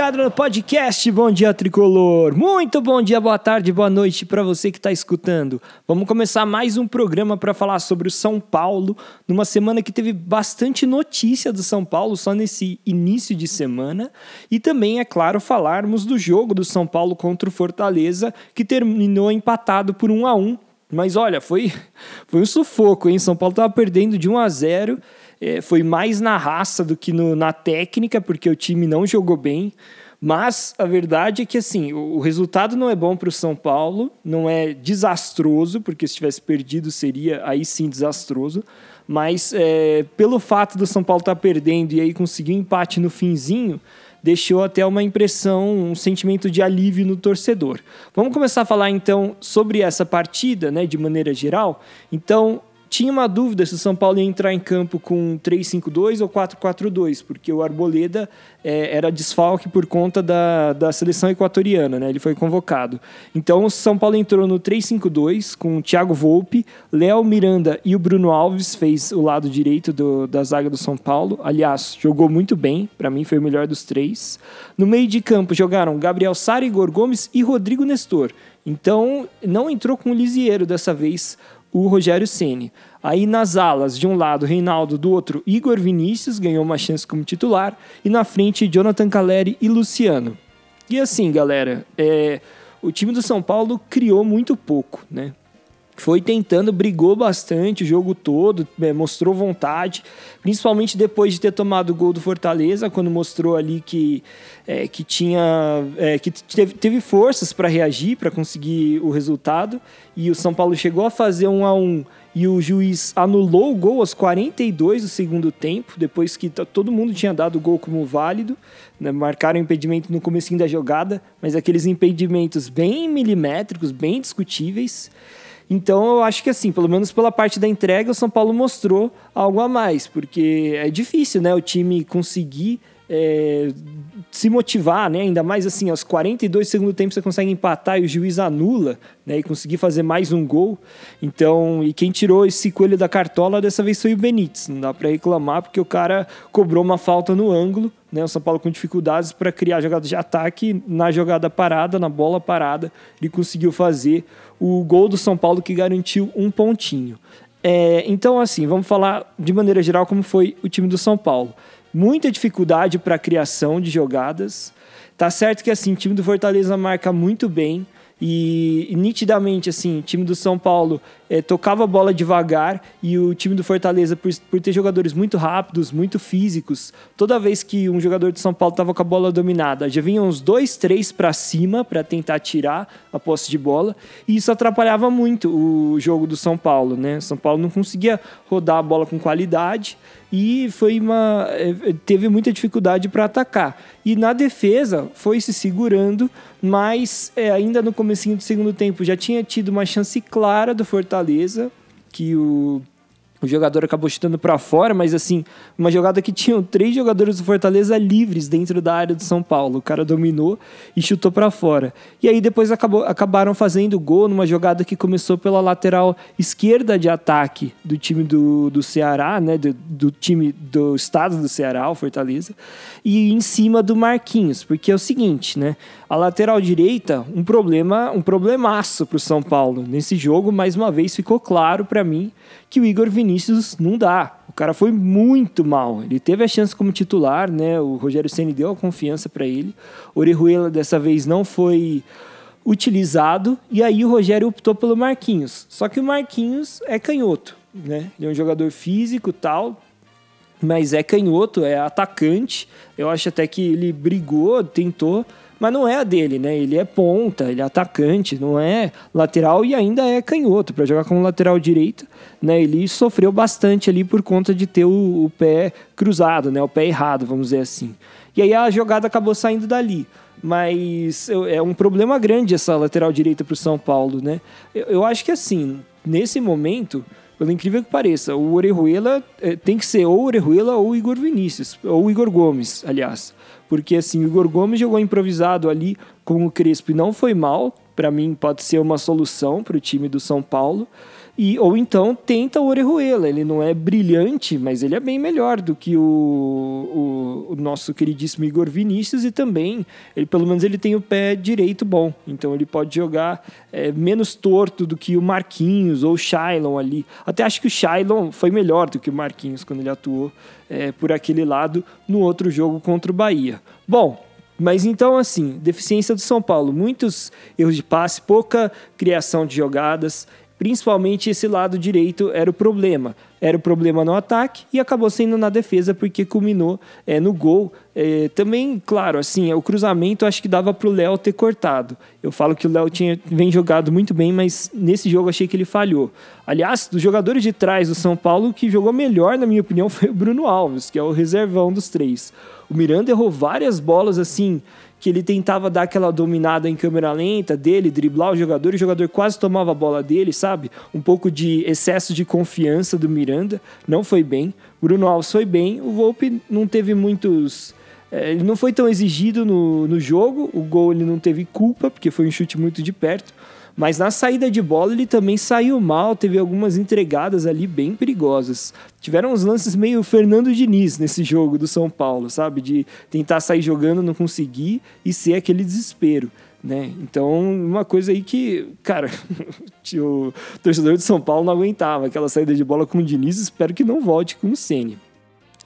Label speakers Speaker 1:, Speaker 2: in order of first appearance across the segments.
Speaker 1: ligado no podcast Bom Dia Tricolor. Muito bom dia, boa tarde, boa noite para você que está escutando. Vamos começar mais um programa para falar sobre o São Paulo, numa semana que teve bastante notícia do São Paulo só nesse início de semana, e também, é claro, falarmos do jogo do São Paulo contra o Fortaleza, que terminou empatado por 1 a 1. Mas olha, foi foi um sufoco, hein? São Paulo estava perdendo de 1 a 0 é, foi mais na raça do que no, na técnica, porque o time não jogou bem. Mas a verdade é que assim, o, o resultado não é bom para o São Paulo, não é desastroso, porque se tivesse perdido seria aí sim desastroso. Mas é, pelo fato do São Paulo estar tá perdendo e aí conseguir um empate no finzinho, deixou até uma impressão, um sentimento de alívio no torcedor. Vamos começar a falar então sobre essa partida, né, de maneira geral. Então, tinha uma dúvida se o São Paulo ia entrar em campo com 3-5-2 ou 4-4-2, porque o Arboleda é, era desfalque por conta da, da seleção equatoriana, né? ele foi convocado. Então o São Paulo entrou no 3-5-2 com o Thiago Volpe, Léo Miranda e o Bruno Alves fez o lado direito do, da zaga do São Paulo. Aliás, jogou muito bem, para mim foi o melhor dos três. No meio de campo jogaram Gabriel Sara, Igor Gomes e Rodrigo Nestor. Então não entrou com o Lisieiro dessa vez o Rogério Ceni. Aí nas alas, de um lado Reinaldo, do outro Igor Vinícius ganhou uma chance como titular e na frente Jonathan Caleri e Luciano. E assim, galera, é, o time do São Paulo criou muito pouco, né? Foi tentando, brigou bastante o jogo todo, é, mostrou vontade, principalmente depois de ter tomado o gol do Fortaleza, quando mostrou ali que, é, que tinha é, que teve, teve forças para reagir, para conseguir o resultado, e o São Paulo chegou a fazer um a um e o juiz anulou o gol aos 42 do segundo tempo, depois que todo mundo tinha dado o gol como válido, né, marcaram impedimento no começo da jogada, mas aqueles impedimentos bem milimétricos, bem discutíveis. Então eu acho que assim, pelo menos pela parte da entrega, o São Paulo mostrou algo a mais, porque é difícil, né, o time conseguir é, se motivar, né? Ainda mais assim, aos 42 segundos tempo você consegue empatar e o juiz anula, né? E conseguir fazer mais um gol. Então, e quem tirou esse coelho da cartola dessa vez foi o Benítez. Não dá para reclamar porque o cara cobrou uma falta no ângulo, né? O São Paulo com dificuldades para criar jogadas de ataque na jogada parada, na bola parada, ele conseguiu fazer o gol do São Paulo que garantiu um pontinho. É, então, assim, vamos falar de maneira geral como foi o time do São Paulo muita dificuldade para a criação de jogadas. Tá certo que assim, o time do Fortaleza marca muito bem, e, nitidamente, assim, o time do São Paulo é, tocava a bola devagar e o time do Fortaleza, por, por, ter jogadores muito rápidos, muito físicos, toda vez que um jogador de São Paulo estava com a bola dominada, já vinham uns dois, três para cima para tentar tirar a posse de bola e isso atrapalhava muito o jogo do São Paulo, né? São Paulo não conseguia rodar a bola com qualidade e foi uma é, teve muita dificuldade para atacar. E na defesa foi se segurando, mas é, ainda no comecinho do segundo tempo já tinha tido uma chance clara do Fortaleza, que o o jogador acabou chutando para fora, mas assim, uma jogada que tinham três jogadores do Fortaleza livres dentro da área do São Paulo. O cara dominou e chutou para fora. E aí depois acabou, acabaram fazendo gol numa jogada que começou pela lateral esquerda de ataque do time do, do Ceará, né, do, do time do estado do Ceará, o Fortaleza, e em cima do Marquinhos, porque é o seguinte, né? A lateral direita, um problema, um problemaço para o São Paulo. Nesse jogo, mais uma vez, ficou claro para mim que o Igor Vinícius não dá. O cara foi muito mal. Ele teve a chance como titular, né? O Rogério Ceni deu a confiança para ele. Orejuela dessa vez não foi utilizado e aí o Rogério optou pelo Marquinhos. Só que o Marquinhos é canhoto, né? Ele é um jogador físico, tal, mas é canhoto, é atacante. Eu acho até que ele brigou, tentou, mas não é a dele, né? Ele é ponta, ele é atacante, não é lateral e ainda é canhoto para jogar como lateral direito, né? Ele sofreu bastante ali por conta de ter o, o, pé cruzado, né? O pé errado, vamos dizer assim. E aí a jogada acabou saindo dali. Mas é um problema grande essa lateral direita para o São Paulo, né? Eu, eu acho que assim, nesse momento, pelo incrível que pareça, o Orejuela é, tem que ser ou Orejuela ou Igor Vinícius, ou Igor Gomes, aliás. Porque assim, o Igor Gomes jogou improvisado ali com o Crespo e não foi mal. Para mim, pode ser uma solução para o time do São Paulo. E, ou então tenta o Orejuela. Ele não é brilhante, mas ele é bem melhor do que o, o, o, nosso queridíssimo Igor Vinícius e também, ele pelo menos ele tem o pé direito bom. Então ele pode jogar é, menos torto do que o Marquinhos ou o Shailon ali. Até acho que o Shailon foi melhor do que o Marquinhos quando ele atuou é, por aquele lado no outro jogo contra o Bahia. Bom, mas então, assim, deficiência do São Paulo, muitos erros de passe, pouca criação de jogadas, principalmente esse lado direito era o problema. Era o problema no ataque e acabou sendo na defesa porque culminou é, no gol. É, também, claro, assim, o cruzamento acho que dava para o Léo ter cortado. Eu falo que o Léo tinha vem jogado muito bem, mas nesse jogo achei que ele falhou. Aliás, dos jogadores de trás do São Paulo, o que jogou melhor, na minha opinião, foi o Bruno Alves, que é o reservão dos três. O Miranda errou várias bolas assim que ele tentava dar aquela dominada em câmera lenta dele, driblar o jogador, e o jogador quase tomava a bola dele, sabe? Um pouco de excesso de confiança do Miranda, não foi bem. Bruno Alves foi bem, o Volpe não teve muitos. É, ele não foi tão exigido no, no jogo, o gol ele não teve culpa, porque foi um chute muito de perto. Mas na saída de bola ele também saiu mal, teve algumas entregadas ali bem perigosas. Tiveram uns lances meio Fernando Diniz nesse jogo do São Paulo, sabe? De tentar sair jogando, não conseguir e ser aquele desespero. Né? Então, uma coisa aí que, cara, o torcedor de São Paulo não aguentava aquela saída de bola com o Diniz, espero que não volte com o Ceni.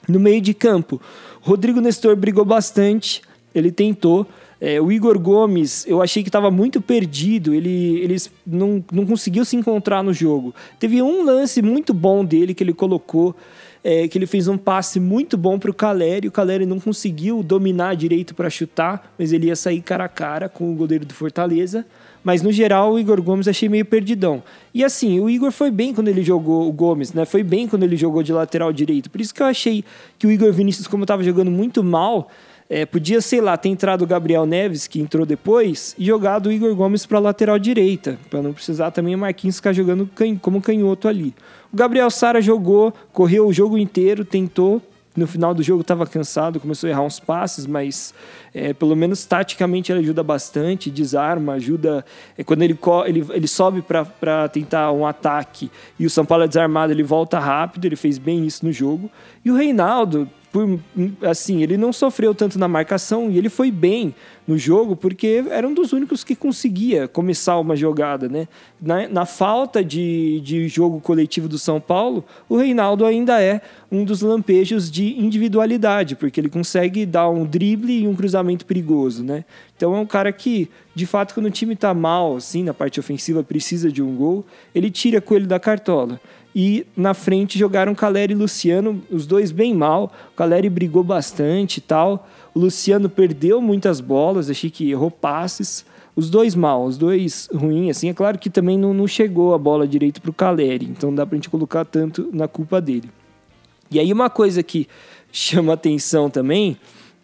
Speaker 1: No meio de campo, Rodrigo Nestor brigou bastante, ele tentou, é, o Igor Gomes, eu achei que estava muito perdido, ele, ele não, não conseguiu se encontrar no jogo. Teve um lance muito bom dele que ele colocou, é, que ele fez um passe muito bom para o Caleri. O Caleri não conseguiu dominar direito para chutar, mas ele ia sair cara a cara com o goleiro do Fortaleza. Mas no geral, o Igor Gomes achei meio perdidão. E assim, o Igor foi bem quando ele jogou, o Gomes, né? Foi bem quando ele jogou de lateral direito. Por isso que eu achei que o Igor Vinícius, como estava jogando muito mal, é, podia, sei lá, ter entrado o Gabriel Neves, que entrou depois, e jogado o Igor Gomes para lateral direita, para não precisar também o Marquinhos ficar jogando como canhoto ali. O Gabriel Sara jogou, correu o jogo inteiro, tentou, no final do jogo estava cansado, começou a errar uns passes, mas é, pelo menos taticamente ele ajuda bastante, desarma, ajuda. É, quando ele, ele, ele sobe para tentar um ataque e o São Paulo é desarmado, ele volta rápido, ele fez bem isso no jogo. E o Reinaldo, por, assim, ele não sofreu tanto na marcação e ele foi bem no jogo porque era um dos únicos que conseguia começar uma jogada, né? Na, na falta de, de jogo coletivo do São Paulo, o Reinaldo ainda é um dos lampejos de individualidade, porque ele consegue dar um drible e um cruzamento perigoso, né? Então é um cara que, de fato, quando o time está mal, assim, na parte ofensiva, precisa de um gol, ele tira coelho da cartola. E na frente jogaram Caleri e Luciano, os dois bem mal. O Caleri brigou bastante e tal. O Luciano perdeu muitas bolas, achei que errou passes. Os dois mal, os dois ruins, assim. É claro que também não, não chegou a bola direito para o Caleri, então não dá para gente colocar tanto na culpa dele. E aí uma coisa que chama atenção também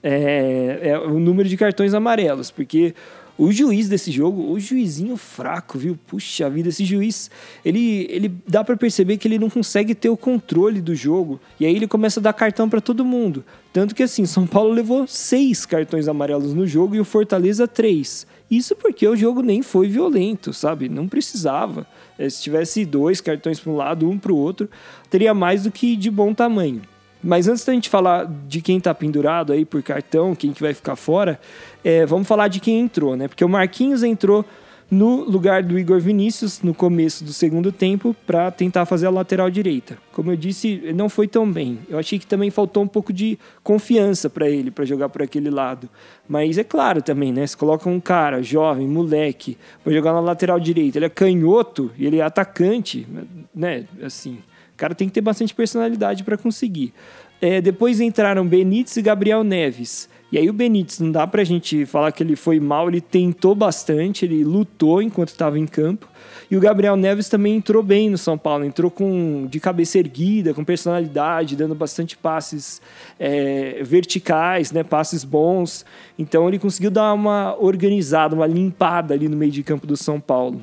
Speaker 1: é, é o número de cartões amarelos, porque o juiz desse jogo, o juizinho fraco, viu? Puxa vida, esse juiz, ele, ele dá para perceber que ele não consegue ter o controle do jogo. E aí ele começa a dar cartão para todo mundo. Tanto que assim, São Paulo levou seis cartões amarelos no jogo e o Fortaleza três. Isso porque o jogo nem foi violento, sabe? Não precisava. É, se tivesse dois cartões para um lado, um para o outro, teria mais do que de bom tamanho. Mas antes da gente falar de quem está pendurado aí por cartão, quem que vai ficar fora, é, vamos falar de quem entrou, né? Porque o Marquinhos entrou no lugar do Igor Vinícius no começo do segundo tempo para tentar fazer a lateral direita. Como eu disse, não foi tão bem. Eu achei que também faltou um pouco de confiança para ele para jogar por aquele lado. Mas é claro também, né? Se coloca um cara jovem, moleque, para jogar na lateral direita, ele é canhoto e ele é atacante, né? Assim, cara tem que ter bastante personalidade para conseguir. É, depois entraram Benítez e Gabriel Neves. E aí o Benítez, não dá pra gente falar que ele foi mal, ele tentou bastante, ele lutou enquanto estava em campo. E o Gabriel Neves também entrou bem no São Paulo, entrou com de cabeça erguida, com personalidade, dando bastante passes é, verticais, né, passes bons. Então ele conseguiu dar uma organizada, uma limpada ali no meio de campo do São Paulo.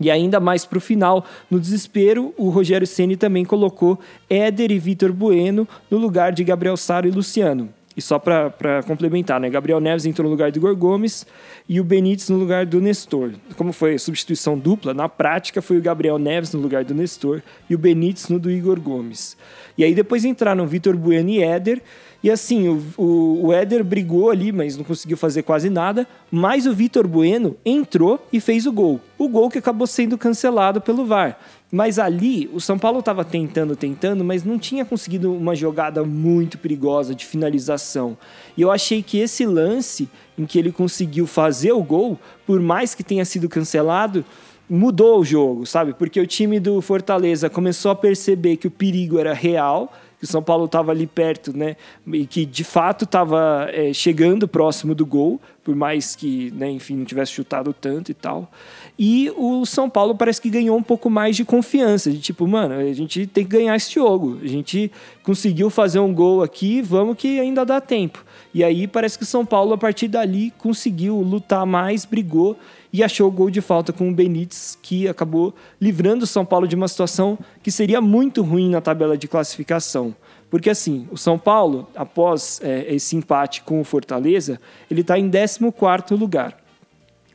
Speaker 1: E ainda mais para o final, no desespero, o Rogério Ceni também colocou Éder e Vitor Bueno no lugar de Gabriel Saro e Luciano. E só para complementar, né? Gabriel Neves entrou no lugar do Igor Gomes e o Benítez no lugar do Nestor. Como foi substituição dupla, na prática foi o Gabriel Neves no lugar do Nestor e o Benítez no do Igor Gomes. E aí depois entraram Vitor Bueno e Éder. E assim, o, o, o Éder brigou ali, mas não conseguiu fazer quase nada. Mas o Vitor Bueno entrou e fez o gol. O gol que acabou sendo cancelado pelo VAR. Mas ali, o São Paulo estava tentando, tentando, mas não tinha conseguido uma jogada muito perigosa de finalização. E eu achei que esse lance em que ele conseguiu fazer o gol, por mais que tenha sido cancelado, mudou o jogo, sabe? Porque o time do Fortaleza começou a perceber que o perigo era real que o São Paulo estava ali perto, né? E que de fato estava é, chegando próximo do gol, por mais que, né, enfim, não tivesse chutado tanto e tal. E o São Paulo parece que ganhou um pouco mais de confiança, de tipo, mano, a gente tem que ganhar esse jogo. A gente conseguiu fazer um gol aqui, vamos que ainda dá tempo. E aí parece que o São Paulo, a partir dali, conseguiu lutar mais, brigou e achou o gol de falta com o Benítez, que acabou livrando o São Paulo de uma situação que seria muito ruim na tabela de classificação. Porque assim, o São Paulo, após é, esse empate com o Fortaleza, ele está em 14º lugar.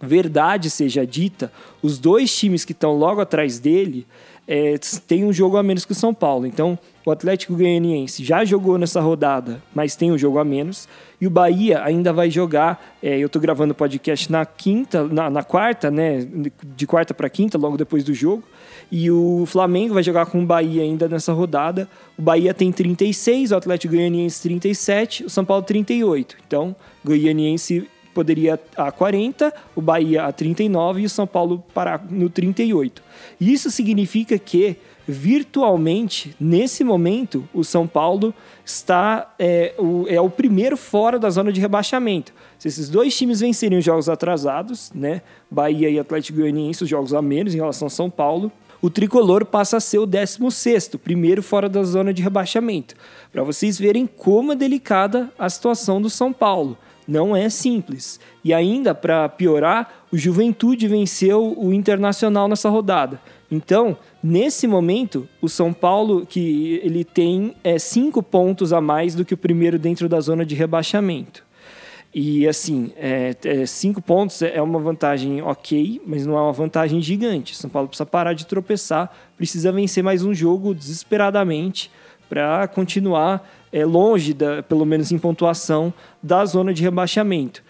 Speaker 1: Verdade seja dita, os dois times que estão logo atrás dele é, têm um jogo a menos que o São Paulo. Então, o Atlético Goianiense já jogou nessa rodada, mas tem um jogo a menos. E o Bahia ainda vai jogar. É, eu estou gravando o podcast na quinta, na, na quarta, né? De quarta para quinta, logo depois do jogo. E o Flamengo vai jogar com o Bahia ainda nessa rodada. O Bahia tem 36, o Atlético Goianiense 37, o São Paulo 38. Então, Goianiense poderia a 40, o Bahia a 39 e o São Paulo parar no 38. Isso significa que virtualmente, nesse momento, o São Paulo está é o, é o primeiro fora da zona de rebaixamento. Se esses dois times vencerem os jogos atrasados, né, Bahia e Atlético Goianiense, os jogos a menos em relação ao São Paulo, o tricolor passa a ser o 16, primeiro fora da zona de rebaixamento. Para vocês verem como é delicada a situação do São Paulo. Não é simples. E ainda, para piorar, o Juventude venceu o Internacional nessa rodada. Então, nesse momento, o São Paulo, que ele tem é, cinco pontos a mais do que o primeiro dentro da zona de rebaixamento. E assim, é, é, cinco pontos é uma vantagem ok, mas não é uma vantagem gigante. São Paulo precisa parar de tropeçar, precisa vencer mais um jogo desesperadamente para continuar é, longe, da, pelo menos em pontuação, da zona de rebaixamento.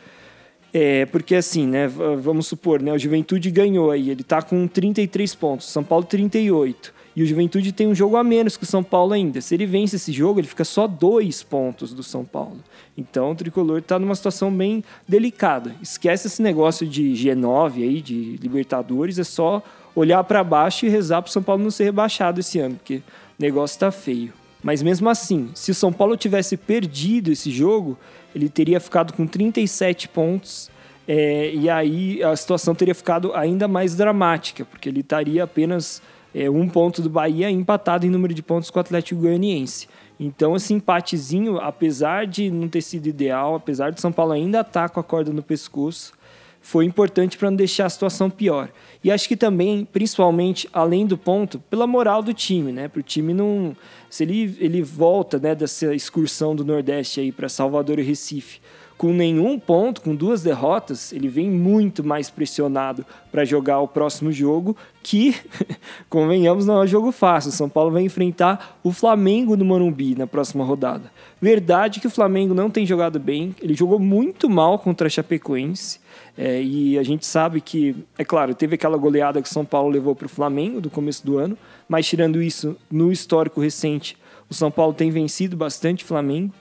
Speaker 1: É, porque assim, né, vamos supor, né, o Juventude ganhou aí, ele está com 33 pontos, São Paulo 38. E o Juventude tem um jogo a menos que o São Paulo ainda. Se ele vence esse jogo, ele fica só dois pontos do São Paulo. Então o tricolor está numa situação bem delicada. Esquece esse negócio de G9 aí, de Libertadores, é só olhar para baixo e rezar para o São Paulo não ser rebaixado esse ano, porque o negócio está feio. Mas mesmo assim, se o São Paulo tivesse perdido esse jogo, ele teria ficado com 37 pontos. É, e aí a situação teria ficado ainda mais dramática, porque ele estaria apenas é, um ponto do Bahia empatado em número de pontos com o Atlético Goianiense. Então, esse empatezinho, apesar de não ter sido ideal, apesar de São Paulo ainda estar tá com a corda no pescoço, foi importante para não deixar a situação pior. E acho que também, principalmente, além do ponto, pela moral do time, né? Para o time não. Se ele, ele volta né, dessa excursão do Nordeste aí para Salvador e Recife com nenhum ponto, com duas derrotas, ele vem muito mais pressionado para jogar o próximo jogo, que, convenhamos, não é um jogo fácil. São Paulo vai enfrentar o Flamengo no Morumbi na próxima rodada. Verdade que o Flamengo não tem jogado bem, ele jogou muito mal contra a Chapecoense. É, e a gente sabe que, é claro, teve aquela goleada que o São Paulo levou para o Flamengo do começo do ano, mas tirando isso, no histórico recente, o São Paulo tem vencido bastante o Flamengo.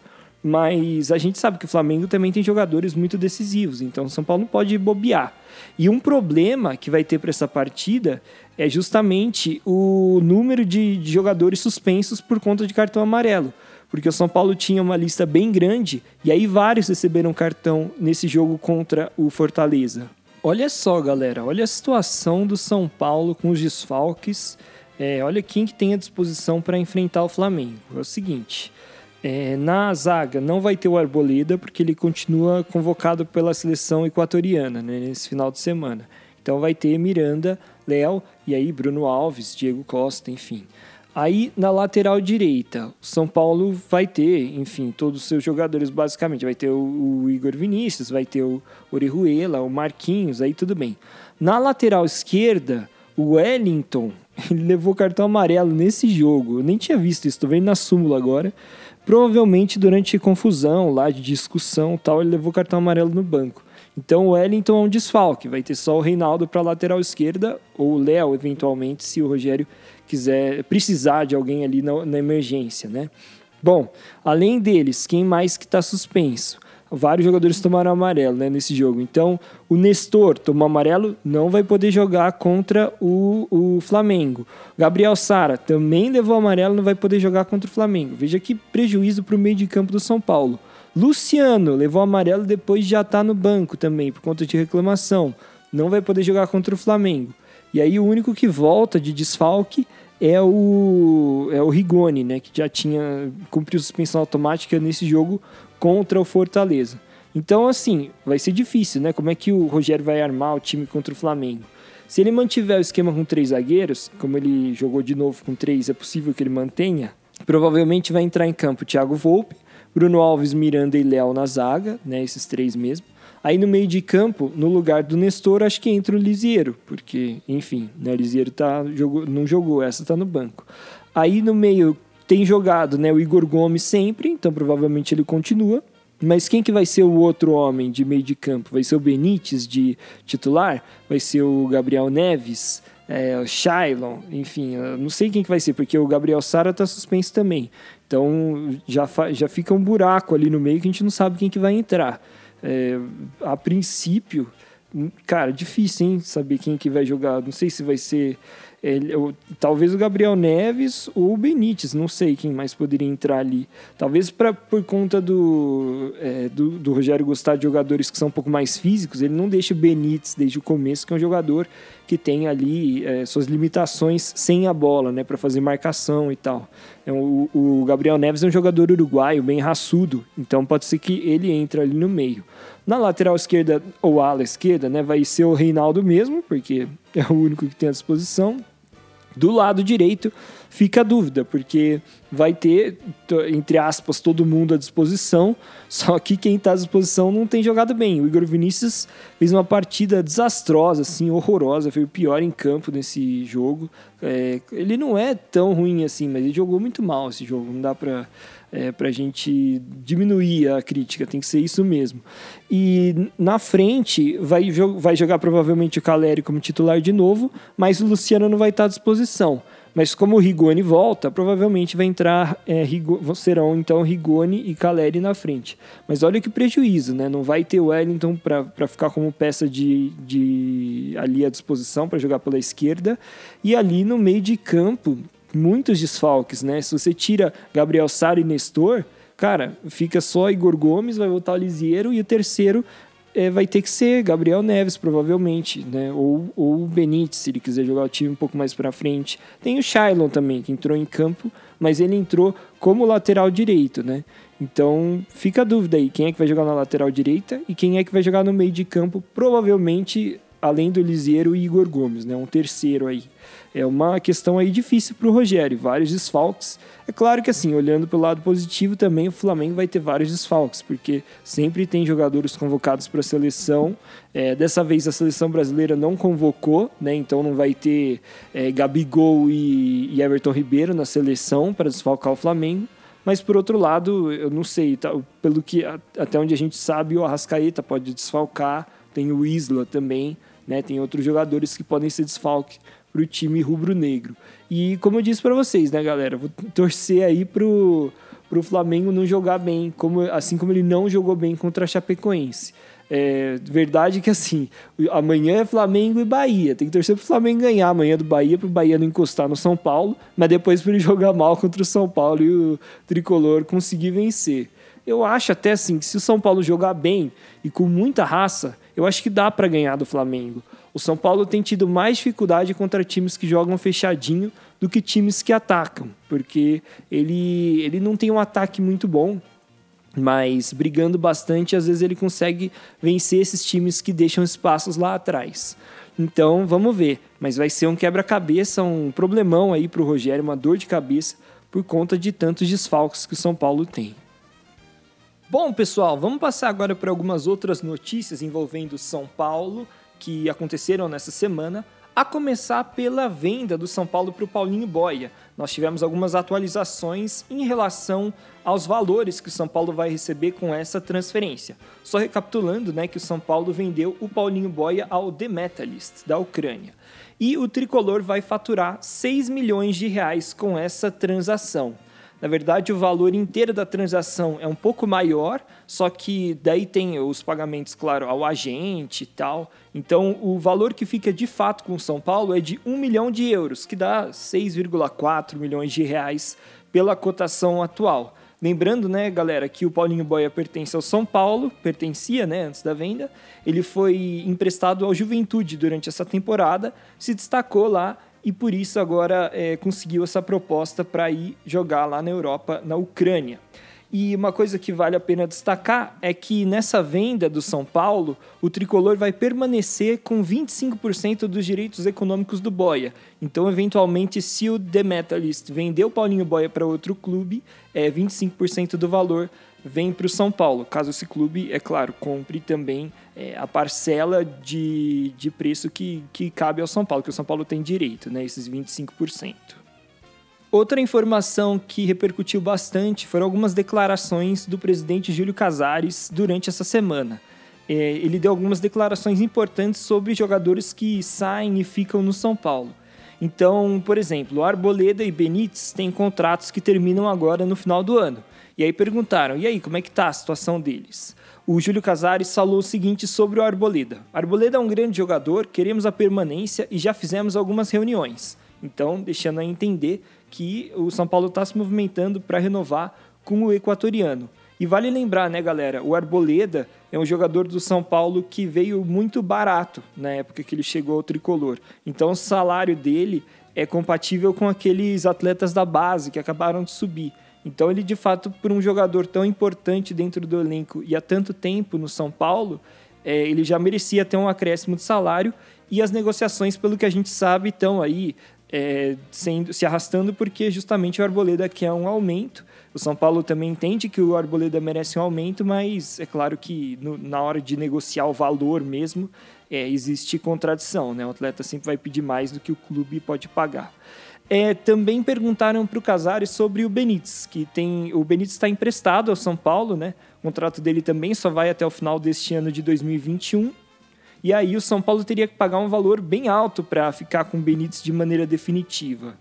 Speaker 1: Mas a gente sabe que o Flamengo também tem jogadores muito decisivos, então o São Paulo não pode bobear. E um problema que vai ter para essa partida é justamente o número de, de jogadores suspensos por conta de cartão amarelo. Porque o São Paulo tinha uma lista bem grande e aí vários receberam cartão nesse jogo contra o Fortaleza. Olha só, galera, olha a situação do São Paulo com os desfalques. É, olha quem que tem à disposição para enfrentar o Flamengo. É o seguinte: é, na zaga não vai ter o Arboleda porque ele continua convocado pela seleção equatoriana né, nesse final de semana. Então vai ter Miranda, Léo e aí Bruno Alves, Diego Costa, enfim. Aí na lateral direita, o São Paulo vai ter, enfim, todos os seus jogadores basicamente. Vai ter o, o Igor Vinícius, vai ter o Orihuela, o Marquinhos, aí tudo bem. Na lateral esquerda, o Wellington, ele levou cartão amarelo nesse jogo. Eu nem tinha visto isso, tô vendo na súmula agora. Provavelmente durante confusão lá de discussão tal, ele levou cartão amarelo no banco. Então o Wellington é um desfalque, vai ter só o Reinaldo para lateral esquerda ou o Léo eventualmente, se o Rogério quiser precisar de alguém ali na, na emergência, né? Bom, além deles, quem mais que está suspenso? Vários jogadores tomaram amarelo né, nesse jogo. Então, o Nestor tomou amarelo, não vai poder jogar contra o, o Flamengo. Gabriel Sara também levou amarelo, não vai poder jogar contra o Flamengo. Veja que prejuízo para o meio de campo do São Paulo. Luciano levou amarelo depois de já tá no banco também, por conta de reclamação. Não vai poder jogar contra o Flamengo. E aí o único que volta de desfalque é o, é o Rigoni, né, que já tinha cumprido suspensão automática nesse jogo contra o Fortaleza. Então, assim, vai ser difícil, né? Como é que o Rogério vai armar o time contra o Flamengo? Se ele mantiver o esquema com três zagueiros, como ele jogou de novo com três, é possível que ele mantenha. Provavelmente vai entrar em campo Thiago Volpe, Bruno Alves, Miranda e Léo na zaga, né? Esses três mesmo. Aí no meio de campo, no lugar do Nestor, acho que entra o Lisiero, porque, enfim, né, o Lisiero tá, jogou, não jogou, essa tá no banco. Aí no meio tem jogado né, o Igor Gomes sempre, então provavelmente ele continua. Mas quem que vai ser o outro homem de meio de campo? Vai ser o Benítez de titular? Vai ser o Gabriel Neves? É, o Shailon? Enfim, não sei quem que vai ser, porque o Gabriel Sara está suspenso também. Então já, já fica um buraco ali no meio que a gente não sabe quem que vai entrar. É, a princípio, cara, difícil, hein? Saber quem que vai jogar. Não sei se vai ser. Ele, ou, talvez o Gabriel Neves ou o Benítez, não sei quem mais poderia entrar ali. Talvez pra, por conta do, é, do, do, Rogério gostar de jogadores que são um pouco mais físicos, ele não deixa o Benítez desde o começo, que é um jogador que tem ali é, suas limitações sem a bola, né, para fazer marcação e tal. É, o, o Gabriel Neves é um jogador uruguaio, bem raçudo, então pode ser que ele entre ali no meio. Na lateral esquerda ou ala esquerda, né, vai ser o Reinaldo mesmo, porque é o único que tem à disposição. Do lado direito fica a dúvida, porque vai ter, entre aspas, todo mundo à disposição, só que quem está à disposição não tem jogado bem. O Igor Vinícius fez uma partida desastrosa, assim, horrorosa, foi o pior em campo nesse jogo. É, ele não é tão ruim assim, mas ele jogou muito mal esse jogo, não dá para é, para a gente diminuir a crítica, tem que ser isso mesmo. E na frente vai, vai jogar provavelmente o Caleri como titular de novo, mas o Luciano não vai estar à disposição. Mas como o Rigoni volta, provavelmente vai entrar é, serão então Rigoni e Caleri na frente. Mas olha que prejuízo, né? Não vai ter o Wellington para ficar como peça de, de ali à disposição para jogar pela esquerda. E ali no meio de campo muitos desfalques, né? Se você tira Gabriel Sara e Nestor, cara, fica só Igor Gomes, vai voltar o Lisiero e o terceiro é, vai ter que ser Gabriel Neves, provavelmente, né? Ou, ou o Benítez, se ele quiser jogar o time um pouco mais para frente. Tem o Shailon também, que entrou em campo, mas ele entrou como lateral direito, né? Então fica a dúvida aí, quem é que vai jogar na lateral direita e quem é que vai jogar no meio de campo, provavelmente além do Lisieiro e Igor Gomes, né? Um terceiro aí. É uma questão aí difícil para o Rogério, vários desfalques. É claro que assim, olhando pelo lado positivo também, o Flamengo vai ter vários desfalques, porque sempre tem jogadores convocados para a seleção. É, dessa vez a seleção brasileira não convocou, né? Então não vai ter é, Gabigol e, e Everton Ribeiro na seleção para desfalcar o Flamengo. Mas por outro lado, eu não sei, tá, pelo que até onde a gente sabe, o Arrascaeta pode desfalcar, tem o Isla também. Né? Tem outros jogadores que podem ser desfalque para o time rubro-negro. E como eu disse para vocês, né, galera, vou torcer aí pro pro Flamengo não jogar bem, como assim como ele não jogou bem contra a Chapecoense. É verdade que assim, amanhã é Flamengo e Bahia. Tem que torcer pro Flamengo ganhar amanhã do Bahia, pro Bahia não encostar no São Paulo, mas depois para ele jogar mal contra o São Paulo e o tricolor conseguir vencer. Eu acho até assim que se o São Paulo jogar bem e com muita raça, eu acho que dá para ganhar do Flamengo. O São Paulo tem tido mais dificuldade contra times que jogam fechadinho do que times que atacam, porque ele, ele não tem um ataque muito bom, mas brigando bastante, às vezes ele consegue vencer esses times que deixam espaços lá atrás. Então vamos ver. Mas vai ser um quebra-cabeça, um problemão aí para o Rogério, uma dor de cabeça por conta de tantos desfalques que o São Paulo tem. Bom, pessoal, vamos passar agora para algumas outras notícias envolvendo São Paulo que aconteceram nessa semana. A começar pela venda do São Paulo para o Paulinho Boia. Nós tivemos algumas atualizações em relação aos valores que o São Paulo vai receber com essa transferência. Só recapitulando, né, que o São Paulo vendeu o Paulinho Boia ao The Metalist da Ucrânia. E o tricolor vai faturar 6 milhões de reais com essa transação. Na verdade, o valor inteiro da transação é um pouco maior, só que daí tem os pagamentos, claro, ao agente e tal. Então, o valor que fica de fato com São Paulo é de 1 milhão de euros, que dá 6,4 milhões de reais pela cotação atual. Lembrando, né, galera, que o Paulinho Boia pertence ao São Paulo, pertencia, né, antes da venda. Ele foi emprestado ao Juventude durante essa temporada, se destacou lá e por isso agora é, conseguiu essa proposta para ir jogar lá na Europa, na Ucrânia. E uma coisa que vale a pena destacar é que nessa venda do São Paulo, o tricolor vai permanecer com 25% dos direitos econômicos do Boia. Então, eventualmente, se o The Metalist vender o Paulinho Boia para outro clube, é 25% do valor vem para o São Paulo. Caso esse clube, é claro, compre também é, a parcela de, de preço que, que cabe ao São Paulo, que o São Paulo tem direito, né, esses 25%. Outra informação que repercutiu bastante foram algumas declarações do presidente Júlio Casares durante essa semana. É, ele deu algumas declarações importantes sobre jogadores que saem e ficam no São Paulo. Então, por exemplo, Arboleda e Benítez têm contratos que terminam agora no final do ano. E aí perguntaram: e aí, como é que tá a situação deles? O Júlio Casares falou o seguinte sobre o Arboleda: Arboleda é um grande jogador, queremos a permanência e já fizemos algumas reuniões. Então, deixando a entender que o São Paulo está se movimentando para renovar com o equatoriano. E vale lembrar, né, galera, o Arboleda é um jogador do São Paulo que veio muito barato na época que ele chegou ao tricolor. Então, o salário dele é compatível com aqueles atletas da base que acabaram de subir. Então, ele de fato, por um jogador tão importante dentro do elenco e há tanto tempo no São Paulo, é, ele já merecia ter um acréscimo de salário. E as negociações, pelo que a gente sabe, estão aí é, sendo, se arrastando porque justamente o Arboleda quer um aumento. O São Paulo também entende que o Arboleda merece um aumento, mas é claro que no, na hora de negociar o valor mesmo, é, existe contradição. Né? O atleta sempre vai pedir mais do que o clube pode pagar. É, também perguntaram para o Casares sobre o Benítez, que tem o Benítez está emprestado ao São Paulo, né? O contrato dele também só vai até o final deste ano de 2021 e aí o São Paulo teria que pagar um valor bem alto para ficar com o Benítez de maneira definitiva.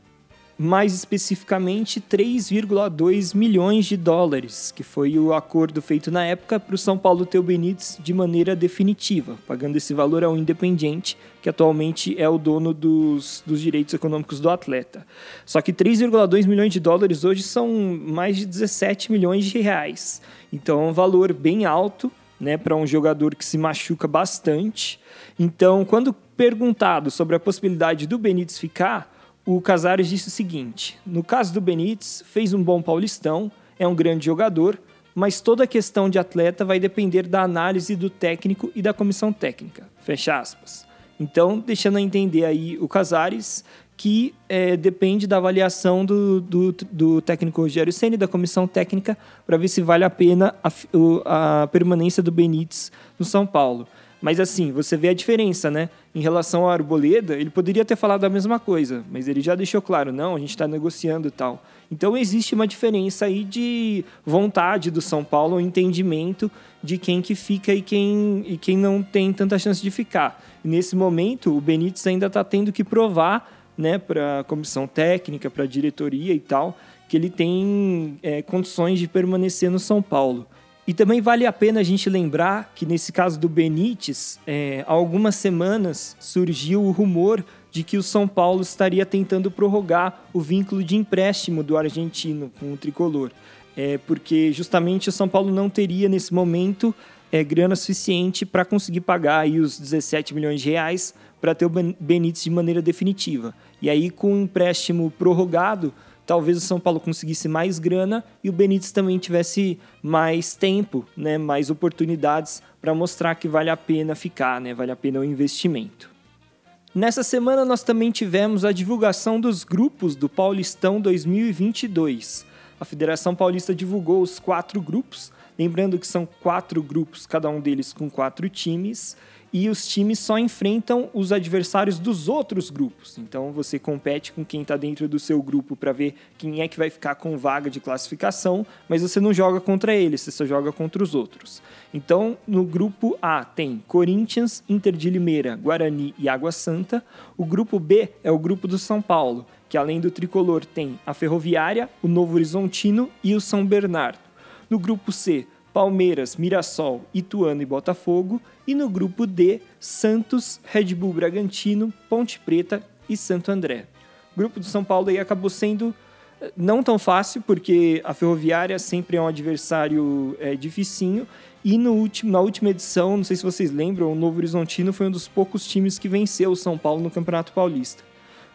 Speaker 1: Mais especificamente, 3,2 milhões de dólares, que foi o acordo feito na época para o São Paulo ter o Benítez de maneira definitiva, pagando esse valor ao Independente, que atualmente é o dono dos, dos direitos econômicos do atleta. Só que 3,2 milhões de dólares hoje são mais de 17 milhões de reais. Então é um valor bem alto né, para um jogador que se machuca bastante. Então, quando perguntado sobre a possibilidade do Benítez ficar, o Casares disse o seguinte: no caso do Benítez, fez um bom Paulistão, é um grande jogador, mas toda a questão de atleta vai depender da análise do técnico e da comissão técnica. Fecha aspas. Então, deixando a entender aí o Casares que é, depende da avaliação do, do, do técnico Rogério Ceni da comissão técnica, para ver se vale a pena a, a, permanência do Benítez no São Paulo. Mas assim, você vê a diferença, né? Em relação ao Arboleda, ele poderia ter falado a mesma coisa, mas ele já deixou claro, não, a gente está negociando e tal. Então existe uma diferença aí de vontade do São Paulo, um entendimento de quem que fica e quem, e quem não tem tanta chance de ficar. E nesse momento, o Benítez ainda está tendo que provar né, para a comissão técnica, para a diretoria e tal, que ele tem é, condições de permanecer no São Paulo. E também vale a pena a gente lembrar que nesse caso do Benítez, é, há algumas semanas surgiu o rumor de que o São Paulo estaria tentando prorrogar o vínculo de empréstimo do argentino com o tricolor. É, porque justamente o São Paulo não teria nesse momento é, grana suficiente para conseguir pagar aí os 17 milhões de reais para ter o Benítez de maneira definitiva. E aí, com o empréstimo prorrogado, talvez o São Paulo conseguisse mais grana e o Benítez também tivesse mais tempo, né, mais oportunidades para mostrar que vale a pena ficar, né, vale a pena o investimento. Nessa semana nós também tivemos a divulgação dos grupos do Paulistão 2022. A Federação Paulista divulgou os quatro grupos, lembrando que são quatro grupos, cada um deles com quatro times e os times só enfrentam os adversários dos outros grupos. Então você compete com quem está dentro do seu grupo para ver quem é que vai ficar com vaga de classificação, mas você não joga contra eles, você só joga contra os outros. Então no grupo A tem Corinthians, Inter de Limeira, Guarani e Água Santa. O grupo B é o grupo do São Paulo, que além do tricolor tem a Ferroviária, o Novo Horizontino e o São Bernardo. No grupo C, Palmeiras, Mirassol, Ituano e Botafogo. E no grupo D, Santos, Red Bull Bragantino, Ponte Preta e Santo André. O grupo do São Paulo aí acabou sendo eh, não tão fácil, porque a Ferroviária sempre é um adversário é, dificinho. E no último, na última edição, não sei se vocês lembram, o Novo Horizontino foi um dos poucos times que venceu o São Paulo no Campeonato Paulista.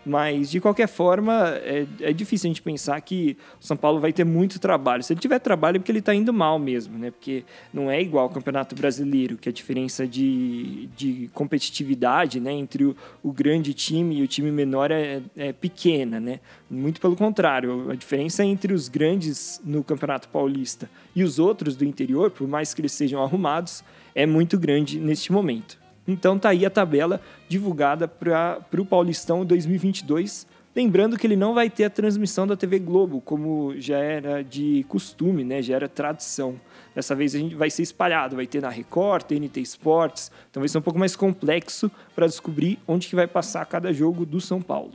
Speaker 1: Mas, de qualquer forma, é, é, difícil a gente pensar que o São Paulo vai ter muito trabalho. Se ele tiver trabalho, é porque ele está indo mal mesmo, né? Porque não é igual ao Campeonato Brasileiro, que a diferença de, de competitividade né, entre o, o grande time e o time menor é, é pequena, né? Muito pelo contrário, a diferença entre os grandes no Campeonato Paulista e os outros do interior, por mais que eles sejam arrumados, é muito grande neste momento. Então tá aí a tabela divulgada para o Paulistão 2022. Lembrando que ele não vai ter a transmissão da TV Globo, como já era de costume, né? já era tradição. Dessa vez a gente vai ser espalhado, vai ter na Record, TNT Esportes, então vai ser um pouco mais complexo para descobrir onde que vai passar cada jogo do São Paulo.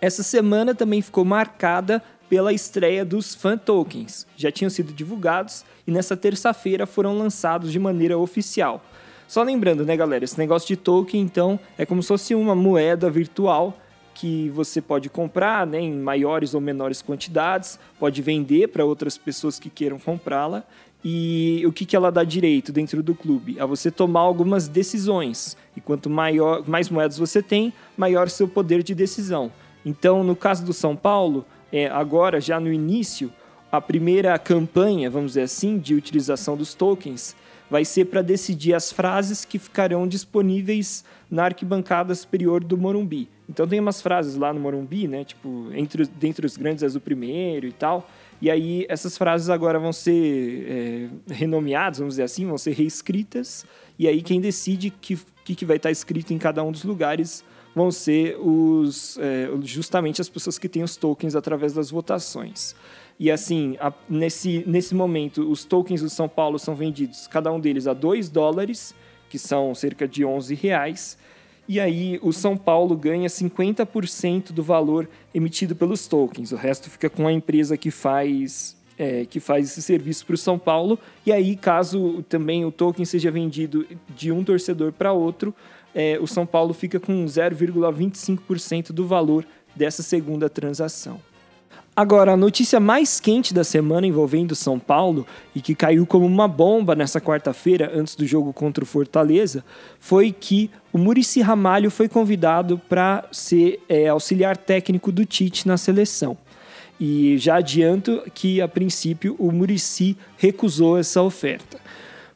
Speaker 1: Essa semana também ficou marcada pela estreia dos fan tokens. Já tinham sido divulgados e nessa terça-feira foram lançados de maneira oficial. Só lembrando, né, galera, esse negócio de token, então, é como se fosse uma moeda virtual que você pode comprar né, em maiores ou menores quantidades, pode vender para outras pessoas que queiram comprá-la. E o que, que ela dá direito dentro do clube? A você tomar algumas decisões. E quanto maior, mais moedas você tem, maior seu poder de decisão. Então, no caso do São Paulo, é, agora, já no início, a primeira campanha, vamos dizer assim, de utilização dos tokens vai ser para decidir as frases que ficarão disponíveis na arquibancada superior do Morumbi. Então tem umas frases lá no Morumbi, né? Tipo, entre, dentre os grandes és o primeiro e tal. E aí essas frases agora vão ser é, renomeadas, vamos dizer assim, vão ser reescritas. E aí quem decide que que, que vai estar escrito em cada um dos lugares vão ser os é, justamente as pessoas que têm os tokens através das votações. E assim, a, nesse, nesse momento, os tokens do São Paulo são vendidos, cada um deles a 2 dólares, que são cerca de 11 reais. E aí o São Paulo ganha 50% do valor emitido pelos tokens. O resto fica com a empresa que faz é, que faz esse serviço para o São Paulo. E aí, caso também o token seja vendido de um torcedor para outro, é, o São Paulo fica com 0,25% do valor dessa segunda transação. Agora, a notícia mais quente da semana envolvendo São Paulo e que caiu como uma bomba nessa quarta-feira, antes do jogo contra o Fortaleza, foi que o Murici Ramalho foi convidado para ser é, auxiliar técnico do Tite na seleção. E já adianto que, a princípio, o Murici recusou essa oferta.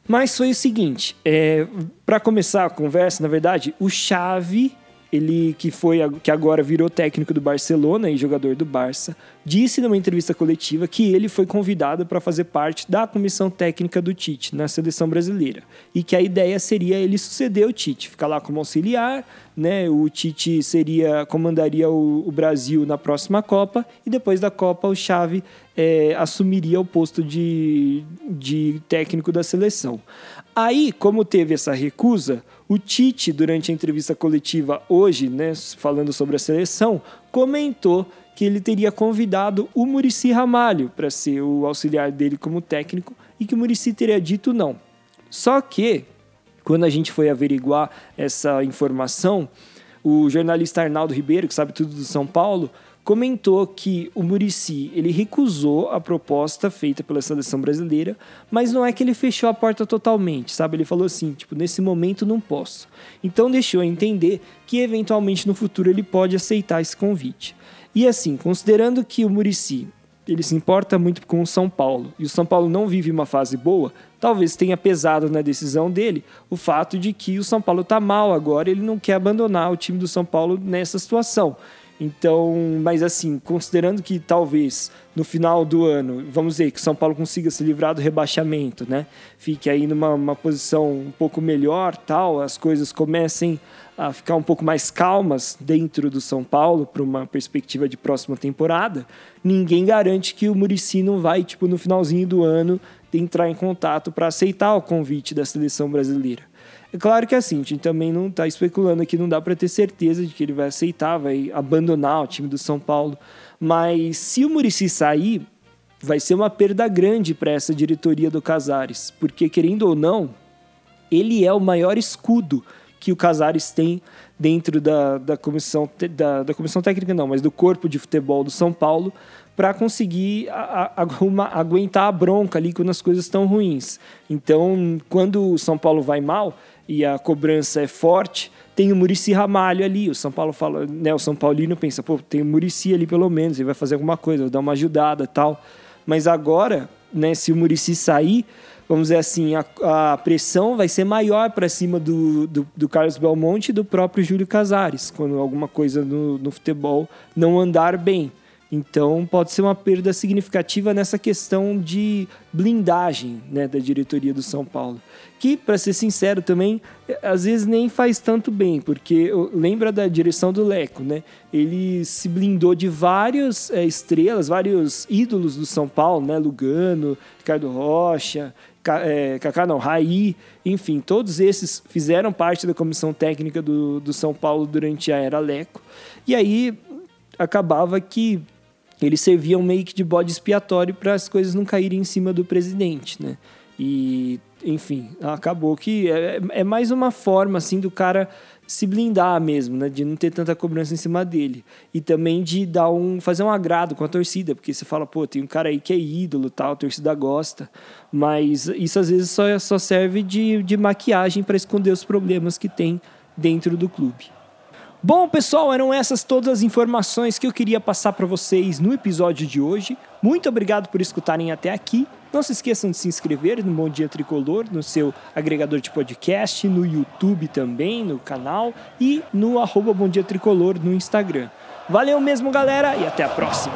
Speaker 1: Mas foi o seguinte: é, para começar a conversa, na verdade, o Chave ele que foi que agora virou técnico do Barcelona e jogador do Barça, disse numa entrevista coletiva que ele foi convidado para fazer parte da comissão técnica do Tite na seleção brasileira e que a ideia seria ele suceder o Tite, ficar lá como auxiliar, né? O Tite seria comandaria o, o Brasil na próxima Copa e depois da Copa o Xavi é, assumiria o posto de, de técnico da seleção. Aí, como teve essa recusa, o Tite, durante a entrevista coletiva hoje, né, falando sobre a seleção, comentou que ele teria convidado o Murici Ramalho para ser o auxiliar dele como técnico e que o Murici teria dito não. Só que, quando a gente foi averiguar essa informação, o jornalista Arnaldo Ribeiro, que sabe tudo do São Paulo, comentou que o Murici ele recusou a proposta feita pela seleção brasileira, mas não é que ele fechou a porta totalmente, sabe? Ele falou assim, tipo, nesse momento não posso. Então deixou entender que eventualmente no futuro ele pode aceitar esse convite. E assim, considerando que o Murici ele se importa muito com o São Paulo e o São Paulo não vive uma fase boa, talvez tenha pesado na decisão dele o fato de que o São Paulo está mal agora, ele não quer abandonar o time do São Paulo nessa situação. Então, mas assim, considerando que talvez no final do ano, vamos dizer, que o São Paulo consiga se livrar do rebaixamento, né? Fique aí numa posição um pouco melhor, tal, as coisas comecem a ficar um pouco mais calmas dentro do São Paulo para uma perspectiva de próxima temporada, ninguém garante que o Murici não vai, tipo, no finalzinho do ano, entrar em contato para aceitar o convite da seleção brasileira. É claro que é assim, a gente também não está especulando aqui, não dá para ter certeza de que ele vai aceitar, vai abandonar o time do São Paulo. Mas se o Murici sair, vai ser uma perda grande para essa diretoria do Casares, porque querendo ou não, ele é o maior escudo que o Casares tem dentro da, da, comissão, da, da comissão técnica, não, mas do corpo de futebol do São Paulo, para conseguir a, a, uma, aguentar a bronca ali quando as coisas estão ruins. Então, quando o São Paulo vai mal, e a cobrança é forte, tem o Murici Ramalho ali. O São Paulo fala, né? O São Paulino pensa, pô, tem o Murici ali pelo menos, ele vai fazer alguma coisa, vai dar uma ajudada tal. Mas agora, né, se o Murici sair, vamos dizer assim, a, a pressão vai ser maior para cima do, do, do, Carlos Belmonte e do próprio Júlio Casares, quando alguma coisa no, no futebol não andar bem. Então pode ser uma perda significativa nessa questão de blindagem né, da diretoria do São Paulo. Que, para ser sincero também, às vezes nem faz tanto bem, porque lembra da direção do Leco, né? Ele se blindou de várias é, estrelas, vários ídolos do São Paulo, né? Lugano, Ricardo Rocha, é, Kaká não, Raí, enfim, todos esses fizeram parte da comissão técnica do, do São Paulo durante a era Leco. E aí acabava que eles serviam meio que de bode expiatório para as coisas não caírem em cima do presidente, né? E, enfim, acabou que é, é, mais uma forma, assim, do cara se blindar mesmo, né? De não ter tanta cobrança em cima dele. E também de dar um, fazer um agrado com a torcida, porque você fala, pô, tem um cara aí que é ídolo, tal, a torcida gosta. Mas isso às vezes só, só serve de, de maquiagem para esconder os problemas que tem dentro do clube. Bom, pessoal, eram essas todas as informações que eu queria passar para vocês no episódio de hoje. Muito obrigado por escutarem até aqui. Não se esqueçam de se inscrever no Bom Dia Tricolor, no seu agregador de podcast, no YouTube também, no canal e no arroba Bom Dia Tricolor no Instagram. Valeu mesmo, galera, e até a próxima!